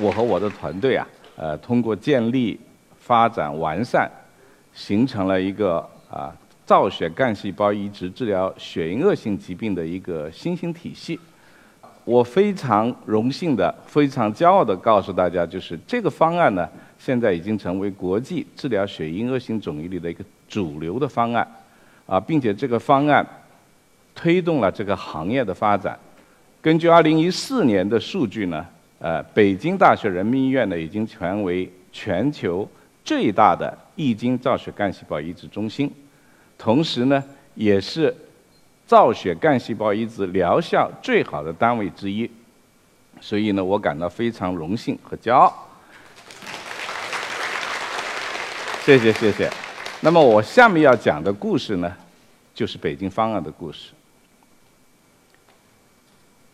我和我的团队啊，呃，通过建立、发展、完善，形成了一个啊造血干细胞移植治疗血液恶性疾病的一个新型体系。我非常荣幸的、非常骄傲的告诉大家，就是这个方案呢，现在已经成为国际治疗血液恶性肿瘤里的一个主流的方案，啊，并且这个方案推动了这个行业的发展。根据2014年的数据呢。呃，北京大学人民医院呢，已经成为全球最大的易经造血干细胞移植中心，同时呢，也是造血干细胞移植疗效最好的单位之一，所以呢，我感到非常荣幸和骄傲。谢谢谢谢。那么我下面要讲的故事呢，就是北京方案的故事。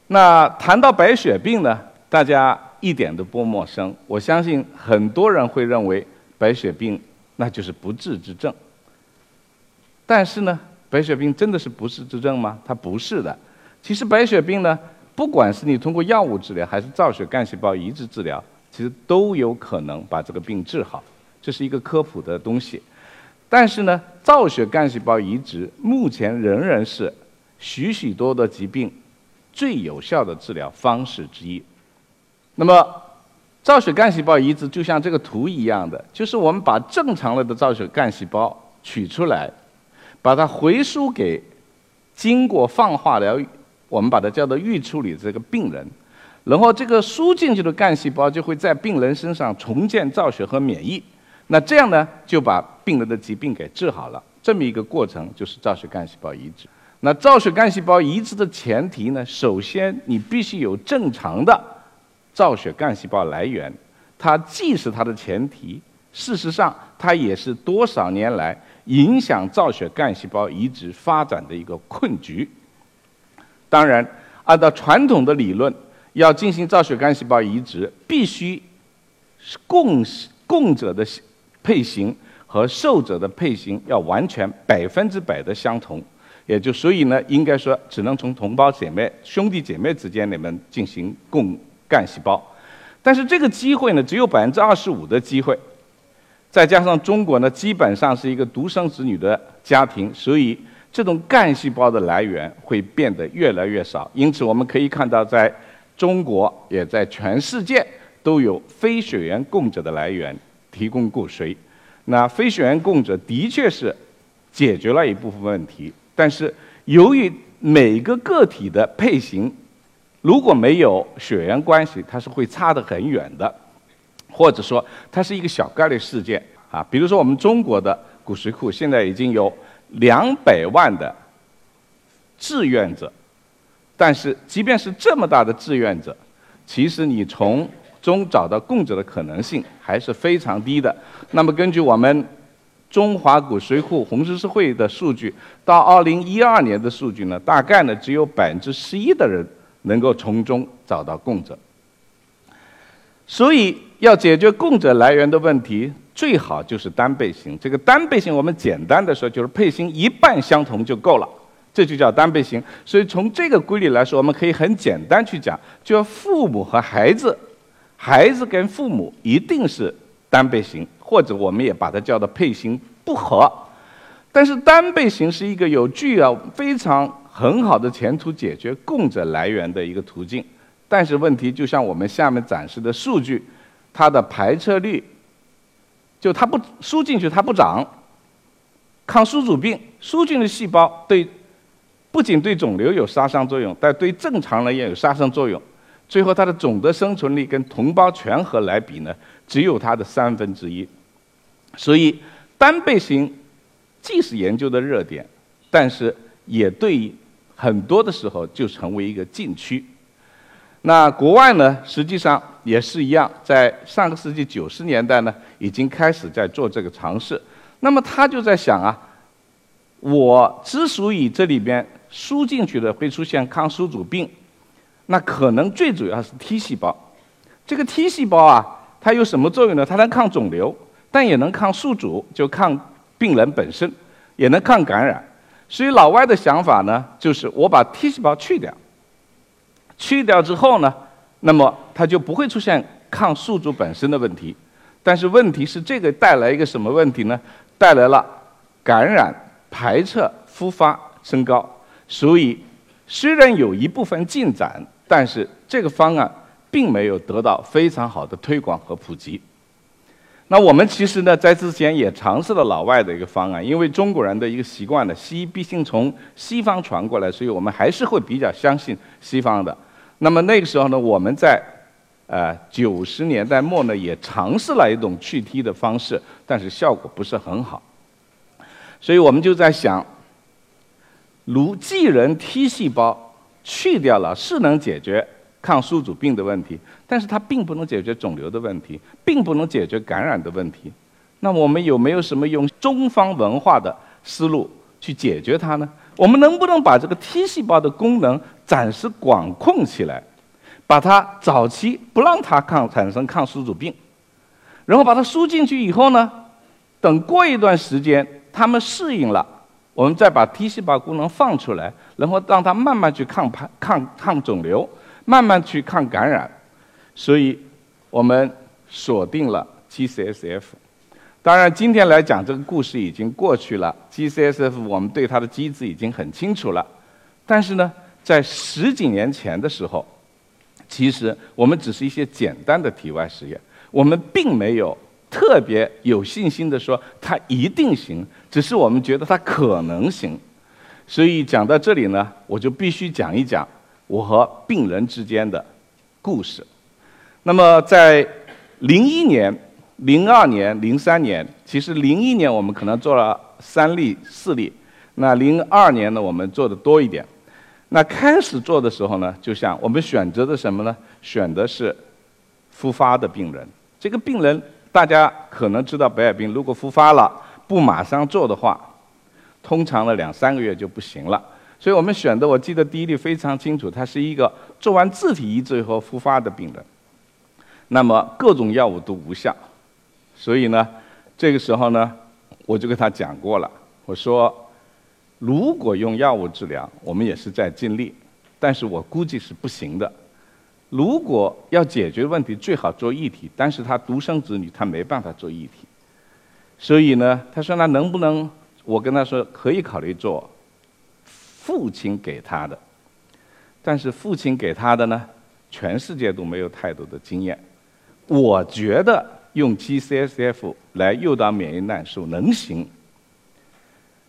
那谈到白血病呢？大家一点都不陌生，我相信很多人会认为白血病那就是不治之症。但是呢，白血病真的是不治之症吗？它不是的。其实白血病呢，不管是你通过药物治疗，还是造血干细胞移植治疗，其实都有可能把这个病治好。这是一个科普的东西。但是呢，造血干细胞移植目前仍然是许许多多疾病最有效的治疗方式之一。那么，造血干细胞移植就像这个图一样的，就是我们把正常了的造血干细胞取出来，把它回输给经过放化疗，我们把它叫做预处理这个病人，然后这个输进去的干细胞就会在病人身上重建造血和免疫，那这样呢就把病人的疾病给治好了。这么一个过程就是造血干细胞移植。那造血干细胞移植的前提呢，首先你必须有正常的。造血干细胞来源，它既是它的前提，事实上它也是多少年来影响造血干细胞移植发展的一个困局。当然，按照传统的理论，要进行造血干细胞移植，必须是供供者的配型和受者的配型要完全百分之百的相同，也就所以呢，应该说只能从同胞姐妹、兄弟姐妹之间里面进行供。干细胞，但是这个机会呢，只有百分之二十五的机会，再加上中国呢，基本上是一个独生子女的家庭，所以这种干细胞的来源会变得越来越少。因此，我们可以看到，在中国也在全世界都有非血缘供者的来源提供骨髓。那非血缘供者的确是解决了一部分问题，但是由于每个个体的配型。如果没有血缘关系，它是会差得很远的，或者说它是一个小概率事件啊。比如说我们中国的骨髓库现在已经有两百万的志愿者，但是即便是这么大的志愿者，其实你从中找到供者的可能性还是非常低的。那么根据我们中华骨髓库红十字会的数据，到二零一二年的数据呢，大概呢只有百分之十一的人。能够从中找到供者，所以要解决供者来源的问题，最好就是单倍型。这个单倍型，我们简单的说，就是配型一半相同就够了，这就叫单倍型。所以从这个规律来说，我们可以很简单去讲，就父母和孩子，孩子跟父母一定是单倍型，或者我们也把它叫做配型不合。但是单倍型是一个有具有非常。很好的前途解决供者来源的一个途径，但是问题就像我们下面展示的数据，它的排斥率，就它不输进去它不长，抗宿主病输进的细胞对，不仅对肿瘤有杀伤作用，但对正常人也有杀伤作用，最后它的总的生存率跟同胞全和来比呢，只有它的三分之一，所以单倍型既是研究的热点，但是也对很多的时候就成为一个禁区。那国外呢，实际上也是一样，在上个世纪九十年代呢，已经开始在做这个尝试。那么他就在想啊，我之所以这里边输进去的会出现抗宿主病，那可能最主要是 T 细胞。这个 T 细胞啊，它有什么作用呢？它能抗肿瘤，但也能抗宿主，就抗病人本身，也能抗感染。所以老外的想法呢，就是我把 T 细胞去掉，去掉之后呢，那么它就不会出现抗。宿主本身的问题，但是问题是这个带来一个什么问题呢？带来了感染、排斥、复发升高。所以虽然有一部分进展，但是这个方案并没有得到非常好的推广和普及。那我们其实呢，在之前也尝试了老外的一个方案，因为中国人的一个习惯呢，西医毕竟从西方传过来，所以我们还是会比较相信西方的。那么那个时候呢，我们在呃九十年代末呢，也尝试了一种去 T 的方式，但是效果不是很好。所以我们就在想，如既人 T 细胞去掉了，是能解决。抗宿主病的问题，但是它并不能解决肿瘤的问题，并不能解决感染的问题。那我们有没有什么用中方文化的思路去解决它呢？我们能不能把这个 T 细胞的功能暂时管控起来，把它早期不让它抗产生抗宿主病，然后把它输进去以后呢，等过一段时间它们适应了，我们再把 T 细胞功能放出来，然后让它慢慢去抗排抗抗肿瘤。慢慢去抗感染，所以我们锁定了 G-CSF。当然，今天来讲这个故事已经过去了，G-CSF 我们对它的机制已经很清楚了。但是呢，在十几年前的时候，其实我们只是一些简单的体外实验，我们并没有特别有信心的说它一定行，只是我们觉得它可能行。所以讲到这里呢，我就必须讲一讲。我和病人之间的故事。那么，在零一年、零二年、零三年，其实零一年我们可能做了三例、四例。那零二年呢，我们做的多一点。那开始做的时候呢，就像我们选择的什么呢？选的是复发的病人。这个病人大家可能知道，白血病如果复发了，不马上做的话，通常呢两三个月就不行了。所以我们选的，我记得第一例非常清楚，他是一个做完自体移植以后复发的病人。那么各种药物都无效，所以呢，这个时候呢，我就跟他讲过了，我说，如果用药物治疗，我们也是在尽力，但是我估计是不行的。如果要解决问题，最好做异体，但是他独生子女，他没办法做异体。所以呢，他说那能不能？我跟他说可以考虑做。父亲给他的，但是父亲给他的呢，全世界都没有太多的经验。我觉得用 G-CSF 来诱导免疫难受能行。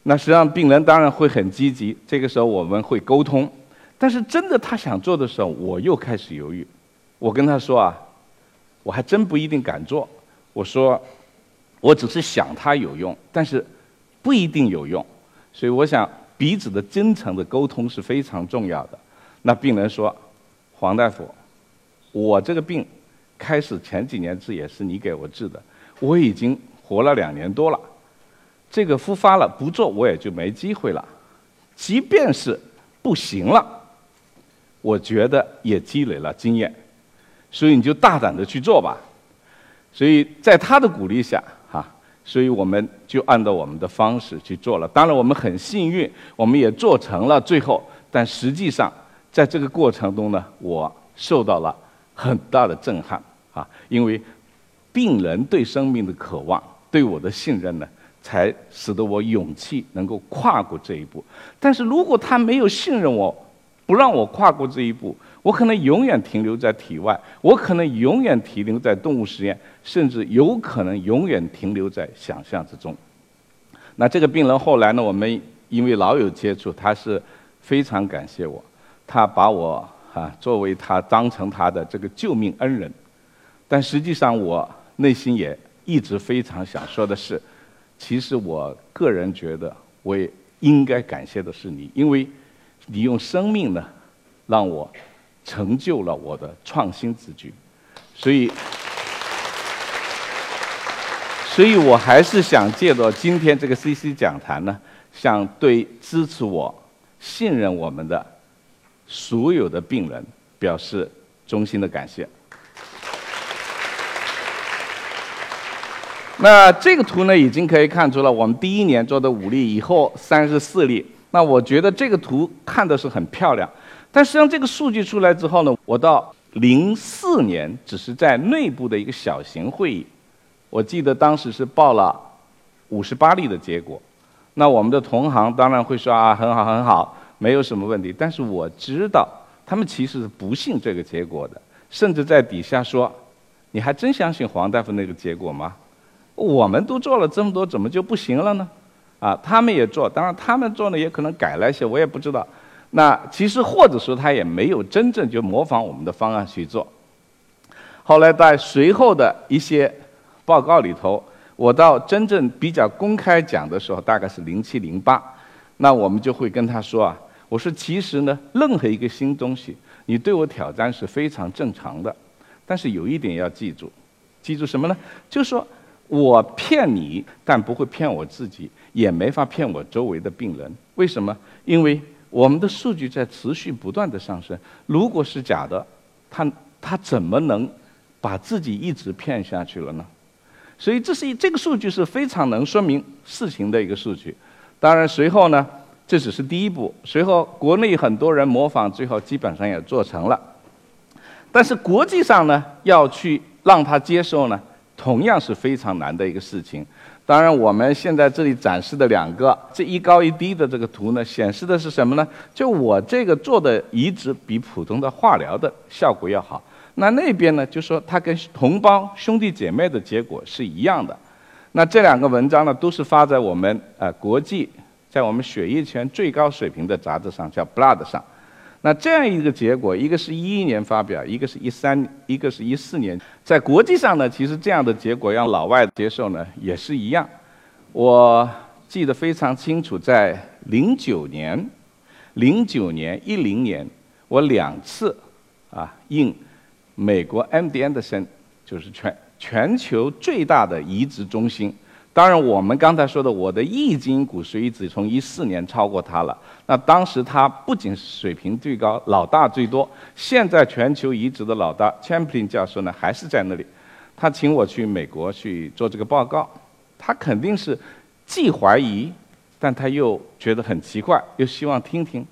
那实际上病人当然会很积极，这个时候我们会沟通。但是真的他想做的时候，我又开始犹豫。我跟他说啊，我还真不一定敢做。我说，我只是想它有用，但是不一定有用。所以我想。彼此的真诚的沟通是非常重要的。那病人说：“黄大夫，我这个病开始前几年治也是你给我治的，我已经活了两年多了，这个复发了不做我也就没机会了。即便是不行了，我觉得也积累了经验，所以你就大胆的去做吧。”所以在他的鼓励下。所以我们就按照我们的方式去做了。当然，我们很幸运，我们也做成了。最后，但实际上，在这个过程中呢，我受到了很大的震撼啊！因为病人对生命的渴望，对我的信任呢，才使得我勇气能够跨过这一步。但是如果他没有信任我，不让我跨过这一步，我可能永远停留在体外，我可能永远停留在动物实验，甚至有可能永远停留在想象之中。那这个病人后来呢？我们因为老有接触，他是非常感谢我，他把我啊作为他当成他的这个救命恩人。但实际上，我内心也一直非常想说的是，其实我个人觉得，我也应该感谢的是你，因为你用生命呢，让我。成就了我的创新之举，所以，所以我还是想借着今天这个 CC 讲坛呢，向对支持我、信任我们的所有的病人表示衷心的感谢。那这个图呢，已经可以看出了我们第一年做的五例，以后三十四例。那我觉得这个图看的是很漂亮。但实际上，这个数据出来之后呢，我到零四年只是在内部的一个小型会议，我记得当时是报了五十八例的结果。那我们的同行当然会说啊，很好很好，没有什么问题。但是我知道他们其实是不信这个结果的，甚至在底下说：“你还真相信黄大夫那个结果吗？我们都做了这么多，怎么就不行了呢？”啊，他们也做，当然他们做呢也可能改了一些，我也不知道。那其实或者说他也没有真正就模仿我们的方案去做。后来在随后的一些报告里头，我到真正比较公开讲的时候，大概是零七零八，那我们就会跟他说啊，我说其实呢，任何一个新东西，你对我挑战是非常正常的，但是有一点要记住，记住什么呢？就是说。我骗你，但不会骗我自己，也没法骗我周围的病人。为什么？因为我们的数据在持续不断的上升。如果是假的，他他怎么能把自己一直骗下去了呢？所以这是一这个数据是非常能说明事情的一个数据。当然，随后呢，这只是第一步。随后国内很多人模仿，最后基本上也做成了。但是国际上呢，要去让他接受呢？同样是非常难的一个事情。当然，我们现在这里展示的两个这一高一低的这个图呢，显示的是什么呢？就我这个做的移植比普通的化疗的效果要好。那那边呢，就说它跟同胞兄弟姐妹的结果是一样的。那这两个文章呢，都是发在我们呃国际，在我们血液圈最高水平的杂志上，叫《Blood》上。那这样一个结果，一个是一一年发表，一个是一三，一个是一四年，在国际上呢，其实这样的结果让老外接受呢也是一样。我记得非常清楚，在零九年、零九年、一零年，我两次啊应美国 MD Anderson，就是全全球最大的移植中心。当然，我们刚才说的，我的异基因骨髓移植从一四年超过它了。那当时他不仅水平最高，老大最多。现在全球移植的老大 Champlin 教授呢，还是在那里。他请我去美国去做这个报告，他肯定是既怀疑，但他又觉得很奇怪，又希望听听。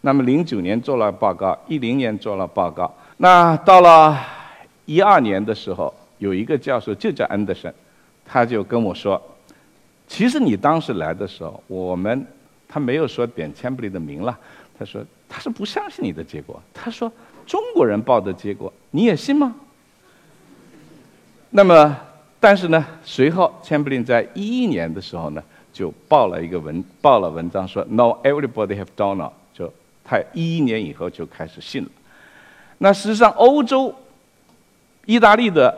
那么零九年做了报告，一零年做了报告。那到了一二年的时候，有一个教授就叫安德森。他就跟我说：“其实你当时来的时候，我们他没有说点钱布里的名了。他说他是不相信你的结果。他说中国人报的结果你也信吗？那么，但是呢，随后钱布林在一一年的时候呢，就报了一个文报了文章说 ‘No, everybody have done it’，就他一一年以后就开始信了。那实际上，欧洲、意大利的。”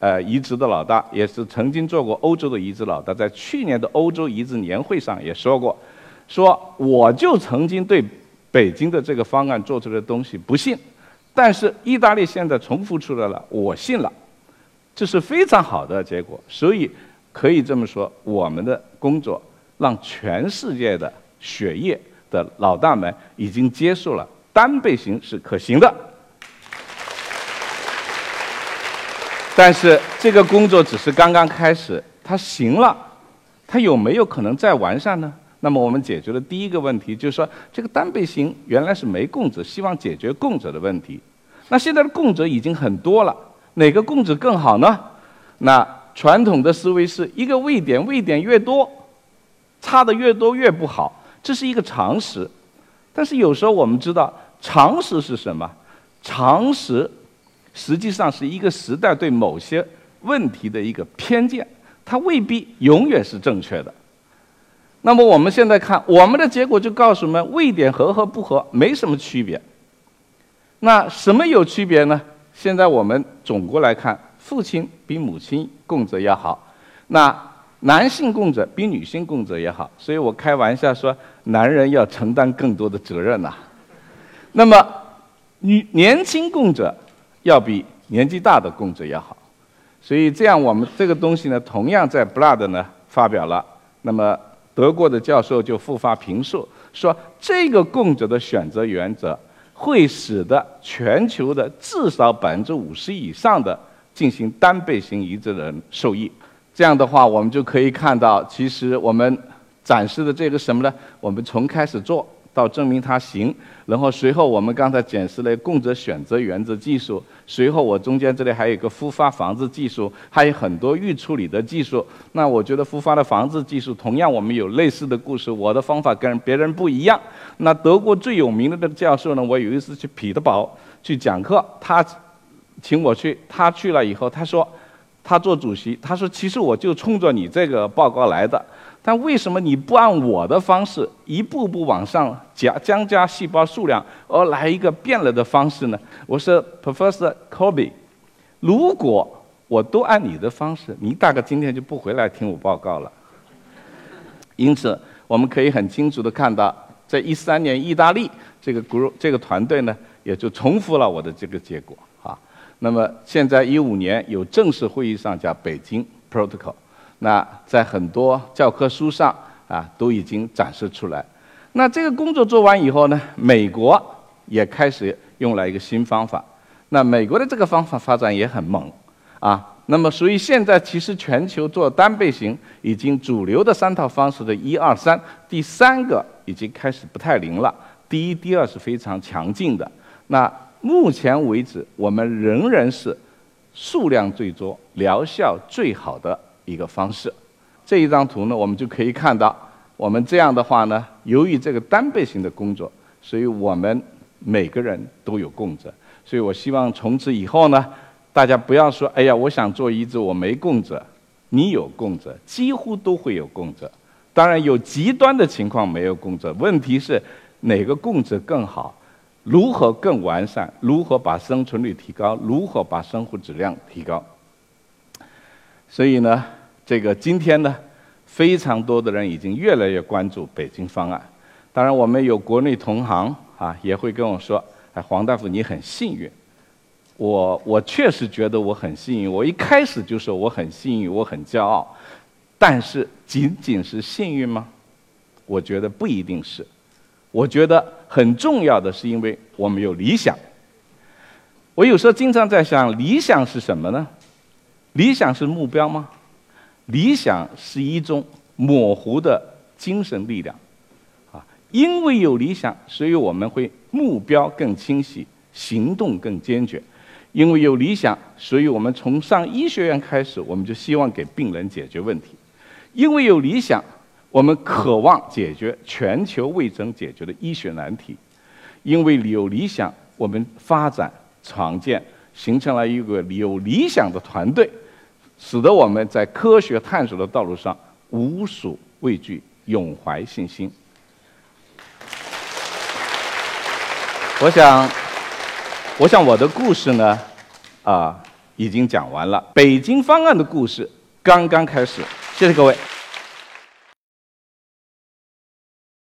呃，移植的老大也是曾经做过欧洲的移植老大，在去年的欧洲移植年会上也说过，说我就曾经对北京的这个方案做出来的东西不信，但是意大利现在重复出来了，我信了，这是非常好的结果。所以可以这么说，我们的工作让全世界的血液的老大们已经接受了单倍型是可行的。但是这个工作只是刚刚开始，它行了，它有没有可能再完善呢？那么我们解决的第一个问题就是说，这个单倍型原来是没供者，希望解决供者的问题。那现在的供者已经很多了，哪个供者更好呢？那传统的思维是一个位点，位点越多，差的越多越不好，这是一个常识。但是有时候我们知道，常识是什么？常识。实际上是一个时代对某些问题的一个偏见，它未必永远是正确的。那么我们现在看，我们的结果就告诉我们，位点合和不合没什么区别。那什么有区别呢？现在我们总过来看，父亲比母亲供者要好，那男性供者比女性供者也好。所以我开玩笑说，男人要承担更多的责任呐。那么女年轻供者。要比年纪大的供者要好，所以这样我们这个东西呢，同样在《Blood》呢发表了。那么德国的教授就复发评述说，这个供者的选择原则会使得全球的至少百分之五十以上的进行单倍型移植的人受益。这样的话，我们就可以看到，其实我们展示的这个什么呢？我们从开始做到证明它行，然后随后我们刚才解释了供者选择原则技术，随后我中间这里还有一个复发防治技术，还有很多预处理的技术。那我觉得复发的防治技术同样我们有类似的故事，我的方法跟别人不一样。那德国最有名的那个教授呢，我有一次去彼得堡去讲课，他请我去，他去了以后他说。他做主席，他说：“其实我就冲着你这个报告来的，但为什么你不按我的方式一步步往上加增加细胞数量，而来一个变了的方式呢？”我说：“Professor Kobe，如果我都按你的方式，你大概今天就不回来听我报告了。”因此，我们可以很清楚的看到，在一三年，意大利这个 group 这个团队呢，也就重复了我的这个结果啊。那么现在一五年有正式会议上叫北京 Protocol，那在很多教科书上啊都已经展示出来。那这个工作做完以后呢，美国也开始用了一个新方法。那美国的这个方法发展也很猛啊。那么所以现在其实全球做单倍型已经主流的三套方式的一二三，第三个已经开始不太灵了。第一、第二是非常强劲的。那目前为止，我们仍然是数量最多、疗效最好的一个方式。这一张图呢，我们就可以看到，我们这样的话呢，由于这个单倍型的工作，所以我们每个人都有供者。所以我希望从此以后呢，大家不要说：“哎呀，我想做移植，我没供者。”你有供者，几乎都会有供者。当然有极端的情况没有供者，问题是哪个供者更好？如何更完善？如何把生存率提高？如何把生活质量提高？所以呢，这个今天呢，非常多的人已经越来越关注北京方案。当然，我们有国内同行啊，也会跟我说：“哎，黄大夫，你很幸运。”我我确实觉得我很幸运。我一开始就说我很幸运，我很骄傲。但是，仅仅是幸运吗？我觉得不一定是。我觉得很重要的是，因为我们有理想。我有时候经常在想，理想是什么呢？理想是目标吗？理想是一种模糊的精神力量，啊，因为有理想，所以我们会目标更清晰，行动更坚决。因为有理想，所以我们从上医学院开始，我们就希望给病人解决问题。因为有理想。我们渴望解决全球未曾解决的医学难题，因为有理想，我们发展创建，形成了一个有理想的团队，使得我们在科学探索的道路上无所畏惧，永怀信心。我想，我想我的故事呢，啊，已经讲完了。北京方案的故事刚刚开始。谢谢各位。